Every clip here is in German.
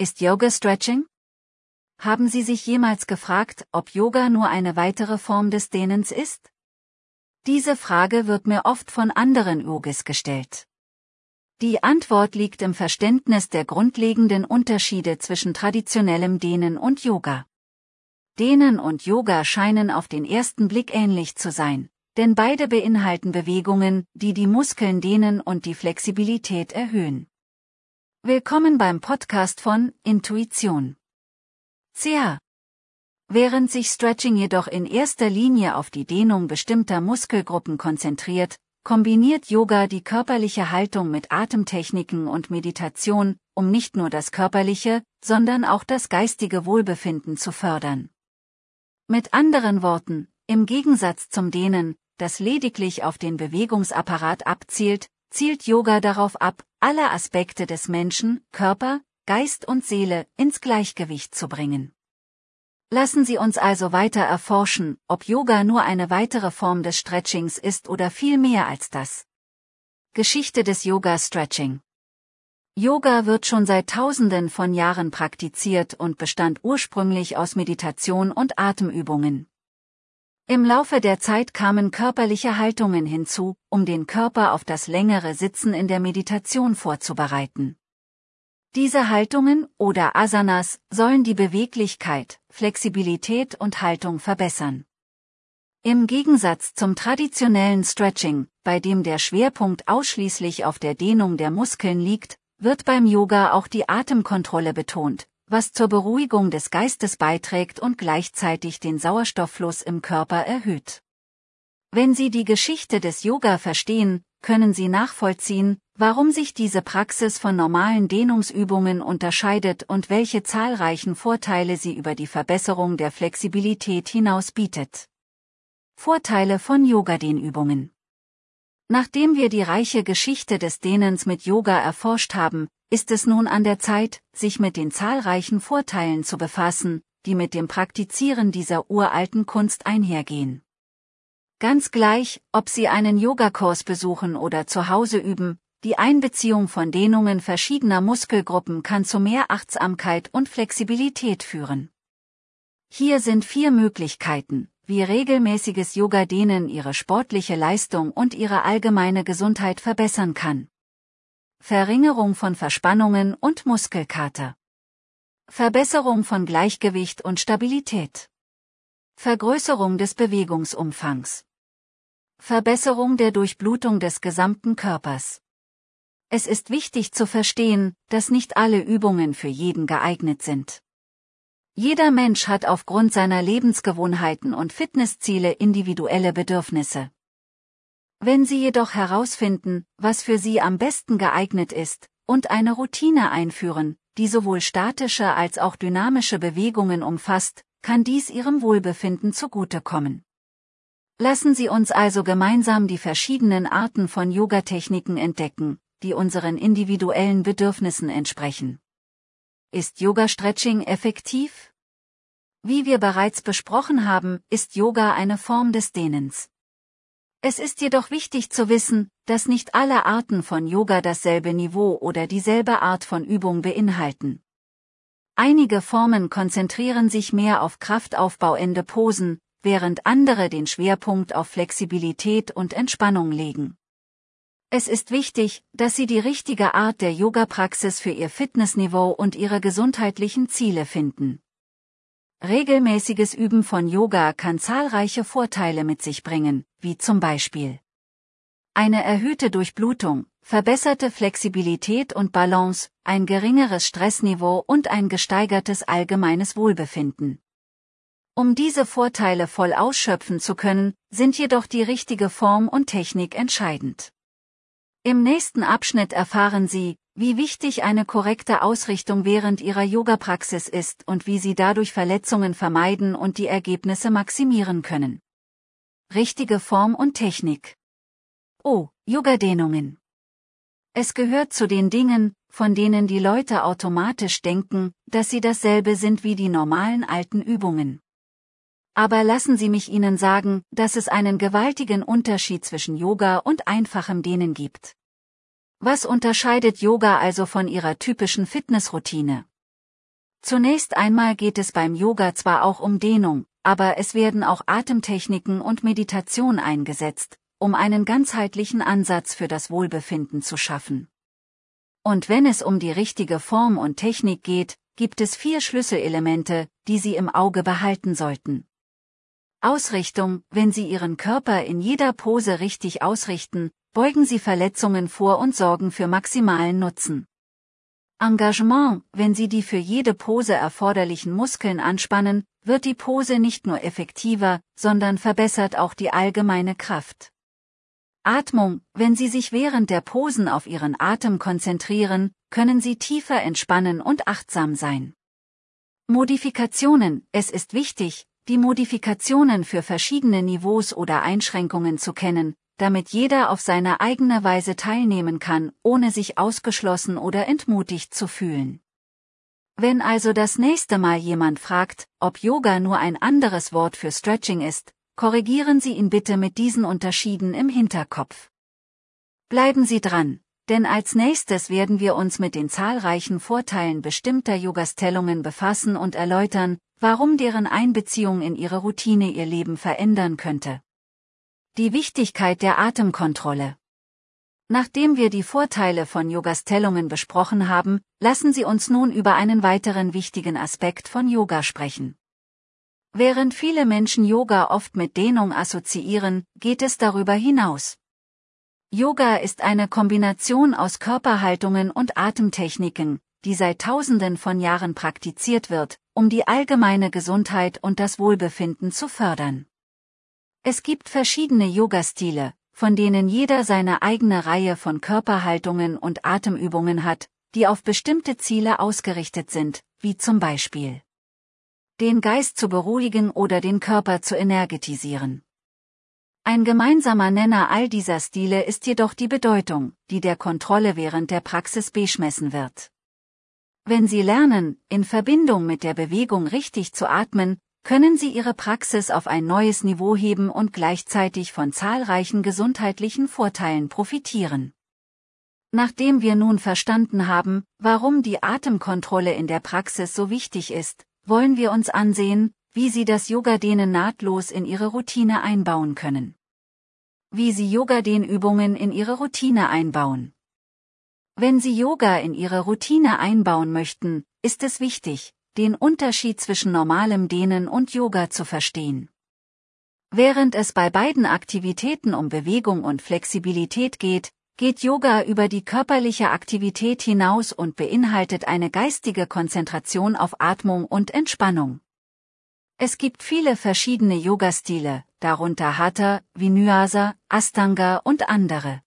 Ist Yoga Stretching? Haben Sie sich jemals gefragt, ob Yoga nur eine weitere Form des Dehnens ist? Diese Frage wird mir oft von anderen Yogis gestellt. Die Antwort liegt im Verständnis der grundlegenden Unterschiede zwischen traditionellem Dehnen und Yoga. Dehnen und Yoga scheinen auf den ersten Blick ähnlich zu sein, denn beide beinhalten Bewegungen, die die Muskeln dehnen und die Flexibilität erhöhen. Willkommen beim Podcast von Intuition. CH. Während sich Stretching jedoch in erster Linie auf die Dehnung bestimmter Muskelgruppen konzentriert, kombiniert Yoga die körperliche Haltung mit Atemtechniken und Meditation, um nicht nur das körperliche, sondern auch das geistige Wohlbefinden zu fördern. Mit anderen Worten, im Gegensatz zum Dehnen, das lediglich auf den Bewegungsapparat abzielt, zielt Yoga darauf ab, alle Aspekte des Menschen, Körper, Geist und Seele ins Gleichgewicht zu bringen. Lassen Sie uns also weiter erforschen, ob Yoga nur eine weitere Form des Stretchings ist oder viel mehr als das. Geschichte des Yoga Stretching Yoga wird schon seit Tausenden von Jahren praktiziert und bestand ursprünglich aus Meditation und Atemübungen. Im Laufe der Zeit kamen körperliche Haltungen hinzu, um den Körper auf das längere Sitzen in der Meditation vorzubereiten. Diese Haltungen oder Asanas sollen die Beweglichkeit, Flexibilität und Haltung verbessern. Im Gegensatz zum traditionellen Stretching, bei dem der Schwerpunkt ausschließlich auf der Dehnung der Muskeln liegt, wird beim Yoga auch die Atemkontrolle betont, was zur Beruhigung des Geistes beiträgt und gleichzeitig den Sauerstofffluss im Körper erhöht. Wenn Sie die Geschichte des Yoga verstehen, können Sie nachvollziehen, warum sich diese Praxis von normalen Dehnungsübungen unterscheidet und welche zahlreichen Vorteile sie über die Verbesserung der Flexibilität hinaus bietet. Vorteile von Yoga-Dehnübungen Nachdem wir die reiche Geschichte des Dehnens mit Yoga erforscht haben, ist es nun an der Zeit, sich mit den zahlreichen Vorteilen zu befassen, die mit dem Praktizieren dieser uralten Kunst einhergehen. Ganz gleich, ob Sie einen Yogakurs besuchen oder zu Hause üben, die Einbeziehung von Dehnungen verschiedener Muskelgruppen kann zu mehr Achtsamkeit und Flexibilität führen. Hier sind vier Möglichkeiten, wie regelmäßiges Yoga-Dehnen Ihre sportliche Leistung und Ihre allgemeine Gesundheit verbessern kann. Verringerung von Verspannungen und Muskelkater. Verbesserung von Gleichgewicht und Stabilität. Vergrößerung des Bewegungsumfangs. Verbesserung der Durchblutung des gesamten Körpers. Es ist wichtig zu verstehen, dass nicht alle Übungen für jeden geeignet sind. Jeder Mensch hat aufgrund seiner Lebensgewohnheiten und Fitnessziele individuelle Bedürfnisse. Wenn Sie jedoch herausfinden, was für Sie am besten geeignet ist, und eine Routine einführen, die sowohl statische als auch dynamische Bewegungen umfasst, kann dies Ihrem Wohlbefinden zugutekommen. Lassen Sie uns also gemeinsam die verschiedenen Arten von Yogatechniken entdecken, die unseren individuellen Bedürfnissen entsprechen. Ist Yoga-Stretching effektiv? Wie wir bereits besprochen haben, ist Yoga eine Form des Dehnens. Es ist jedoch wichtig zu wissen, dass nicht alle Arten von Yoga dasselbe Niveau oder dieselbe Art von Übung beinhalten. Einige Formen konzentrieren sich mehr auf kraftaufbauende Posen, während andere den Schwerpunkt auf Flexibilität und Entspannung legen. Es ist wichtig, dass Sie die richtige Art der Yoga-Praxis für Ihr Fitnessniveau und Ihre gesundheitlichen Ziele finden. Regelmäßiges Üben von Yoga kann zahlreiche Vorteile mit sich bringen, wie zum Beispiel eine erhöhte Durchblutung, verbesserte Flexibilität und Balance, ein geringeres Stressniveau und ein gesteigertes allgemeines Wohlbefinden. Um diese Vorteile voll ausschöpfen zu können, sind jedoch die richtige Form und Technik entscheidend. Im nächsten Abschnitt erfahren Sie, wie wichtig eine korrekte Ausrichtung während Ihrer Yoga-Praxis ist und wie Sie dadurch Verletzungen vermeiden und die Ergebnisse maximieren können. Richtige Form und Technik. Oh, Yoga-Dehnungen. Es gehört zu den Dingen, von denen die Leute automatisch denken, dass sie dasselbe sind wie die normalen alten Übungen. Aber lassen Sie mich Ihnen sagen, dass es einen gewaltigen Unterschied zwischen Yoga und einfachem Dehnen gibt. Was unterscheidet Yoga also von Ihrer typischen Fitnessroutine? Zunächst einmal geht es beim Yoga zwar auch um Dehnung, aber es werden auch Atemtechniken und Meditation eingesetzt, um einen ganzheitlichen Ansatz für das Wohlbefinden zu schaffen. Und wenn es um die richtige Form und Technik geht, gibt es vier Schlüsselelemente, die Sie im Auge behalten sollten. Ausrichtung, wenn Sie Ihren Körper in jeder Pose richtig ausrichten, beugen Sie Verletzungen vor und sorgen für maximalen Nutzen. Engagement, wenn Sie die für jede Pose erforderlichen Muskeln anspannen, wird die Pose nicht nur effektiver, sondern verbessert auch die allgemeine Kraft. Atmung, wenn Sie sich während der Posen auf Ihren Atem konzentrieren, können Sie tiefer entspannen und achtsam sein. Modifikationen, es ist wichtig, die Modifikationen für verschiedene Niveaus oder Einschränkungen zu kennen, damit jeder auf seine eigene Weise teilnehmen kann, ohne sich ausgeschlossen oder entmutigt zu fühlen. Wenn also das nächste Mal jemand fragt, ob Yoga nur ein anderes Wort für Stretching ist, korrigieren Sie ihn bitte mit diesen Unterschieden im Hinterkopf. Bleiben Sie dran, denn als nächstes werden wir uns mit den zahlreichen Vorteilen bestimmter Yogastellungen befassen und erläutern, warum deren Einbeziehung in Ihre Routine Ihr Leben verändern könnte. Die Wichtigkeit der Atemkontrolle. Nachdem wir die Vorteile von Yogastellungen besprochen haben, lassen Sie uns nun über einen weiteren wichtigen Aspekt von Yoga sprechen. Während viele Menschen Yoga oft mit Dehnung assoziieren, geht es darüber hinaus. Yoga ist eine Kombination aus Körperhaltungen und Atemtechniken, die seit Tausenden von Jahren praktiziert wird, um die allgemeine Gesundheit und das Wohlbefinden zu fördern. Es gibt verschiedene Yoga-Stile, von denen jeder seine eigene Reihe von Körperhaltungen und Atemübungen hat, die auf bestimmte Ziele ausgerichtet sind, wie zum Beispiel den Geist zu beruhigen oder den Körper zu energetisieren. Ein gemeinsamer Nenner all dieser Stile ist jedoch die Bedeutung, die der Kontrolle während der Praxis beschmessen wird. Wenn Sie lernen, in Verbindung mit der Bewegung richtig zu atmen, können Sie Ihre Praxis auf ein neues Niveau heben und gleichzeitig von zahlreichen gesundheitlichen Vorteilen profitieren. Nachdem wir nun verstanden haben, warum die Atemkontrolle in der Praxis so wichtig ist, wollen wir uns ansehen, wie Sie das Yoga-Dehnen nahtlos in Ihre Routine einbauen können. Wie Sie Yoga-Dehnübungen in Ihre Routine einbauen. Wenn Sie Yoga in Ihre Routine einbauen möchten, ist es wichtig, den Unterschied zwischen normalem Dehnen und Yoga zu verstehen. Während es bei beiden Aktivitäten um Bewegung und Flexibilität geht, geht Yoga über die körperliche Aktivität hinaus und beinhaltet eine geistige Konzentration auf Atmung und Entspannung. Es gibt viele verschiedene Yoga-Stile, darunter Hatha, Vinyasa, Astanga und andere.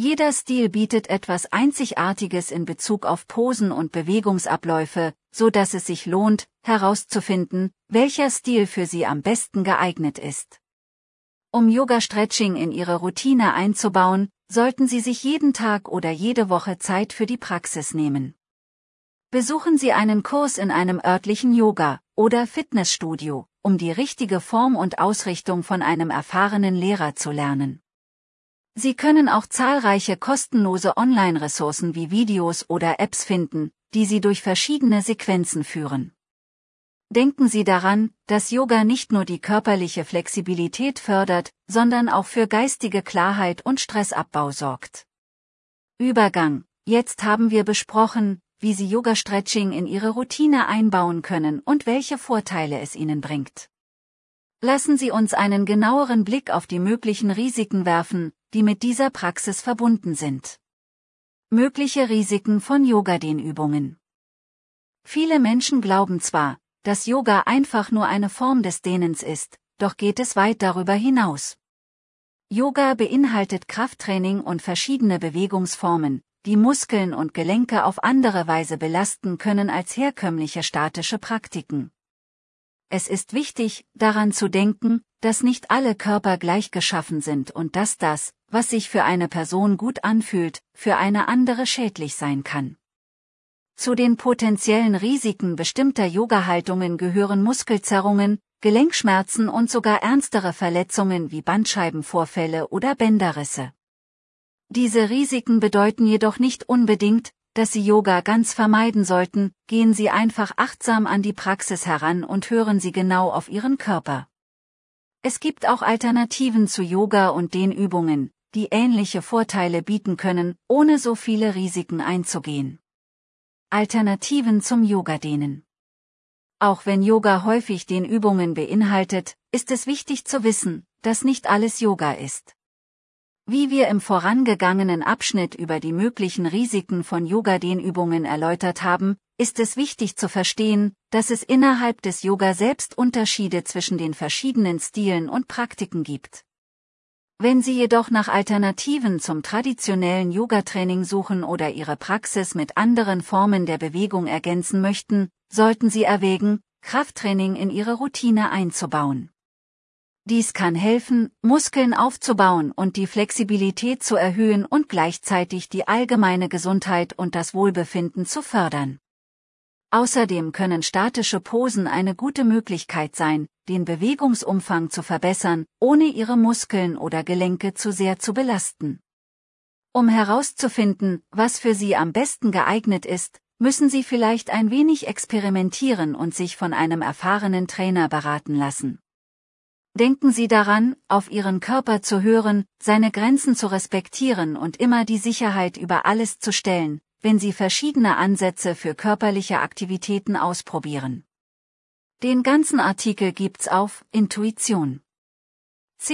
Jeder Stil bietet etwas Einzigartiges in Bezug auf Posen und Bewegungsabläufe, so dass es sich lohnt, herauszufinden, welcher Stil für Sie am besten geeignet ist. Um Yoga-Stretching in Ihre Routine einzubauen, sollten Sie sich jeden Tag oder jede Woche Zeit für die Praxis nehmen. Besuchen Sie einen Kurs in einem örtlichen Yoga- oder Fitnessstudio, um die richtige Form und Ausrichtung von einem erfahrenen Lehrer zu lernen. Sie können auch zahlreiche kostenlose Online-Ressourcen wie Videos oder Apps finden, die Sie durch verschiedene Sequenzen führen. Denken Sie daran, dass Yoga nicht nur die körperliche Flexibilität fördert, sondern auch für geistige Klarheit und Stressabbau sorgt. Übergang. Jetzt haben wir besprochen, wie Sie Yoga-Stretching in Ihre Routine einbauen können und welche Vorteile es Ihnen bringt. Lassen Sie uns einen genaueren Blick auf die möglichen Risiken werfen, die mit dieser Praxis verbunden sind. Mögliche Risiken von Yoga-Dehnübungen. Viele Menschen glauben zwar, dass Yoga einfach nur eine Form des Dehnens ist, doch geht es weit darüber hinaus. Yoga beinhaltet Krafttraining und verschiedene Bewegungsformen, die Muskeln und Gelenke auf andere Weise belasten können als herkömmliche statische Praktiken. Es ist wichtig, daran zu denken, dass nicht alle Körper gleich geschaffen sind und dass das, was sich für eine Person gut anfühlt, für eine andere schädlich sein kann. Zu den potenziellen Risiken bestimmter Yoga-Haltungen gehören Muskelzerrungen, Gelenkschmerzen und sogar ernstere Verletzungen wie Bandscheibenvorfälle oder Bänderrisse. Diese Risiken bedeuten jedoch nicht unbedingt, dass Sie Yoga ganz vermeiden sollten, gehen Sie einfach achtsam an die Praxis heran und hören Sie genau auf Ihren Körper. Es gibt auch Alternativen zu Yoga und den Übungen, die ähnliche Vorteile bieten können, ohne so viele Risiken einzugehen. Alternativen zum Yoga-Dehnen. Auch wenn Yoga häufig den Übungen beinhaltet, ist es wichtig zu wissen, dass nicht alles Yoga ist. Wie wir im vorangegangenen Abschnitt über die möglichen Risiken von Yoga-Dehnübungen erläutert haben, ist es wichtig zu verstehen, dass es innerhalb des Yoga selbst Unterschiede zwischen den verschiedenen Stilen und Praktiken gibt. Wenn Sie jedoch nach Alternativen zum traditionellen Yoga-Training suchen oder Ihre Praxis mit anderen Formen der Bewegung ergänzen möchten, sollten Sie erwägen, Krafttraining in Ihre Routine einzubauen. Dies kann helfen, Muskeln aufzubauen und die Flexibilität zu erhöhen und gleichzeitig die allgemeine Gesundheit und das Wohlbefinden zu fördern. Außerdem können statische Posen eine gute Möglichkeit sein, den Bewegungsumfang zu verbessern, ohne ihre Muskeln oder Gelenke zu sehr zu belasten. Um herauszufinden, was für sie am besten geeignet ist, müssen Sie vielleicht ein wenig experimentieren und sich von einem erfahrenen Trainer beraten lassen. Denken Sie daran, auf Ihren Körper zu hören, seine Grenzen zu respektieren und immer die Sicherheit über alles zu stellen, wenn Sie verschiedene Ansätze für körperliche Aktivitäten ausprobieren. Den ganzen Artikel gibt's auf Intuition. ch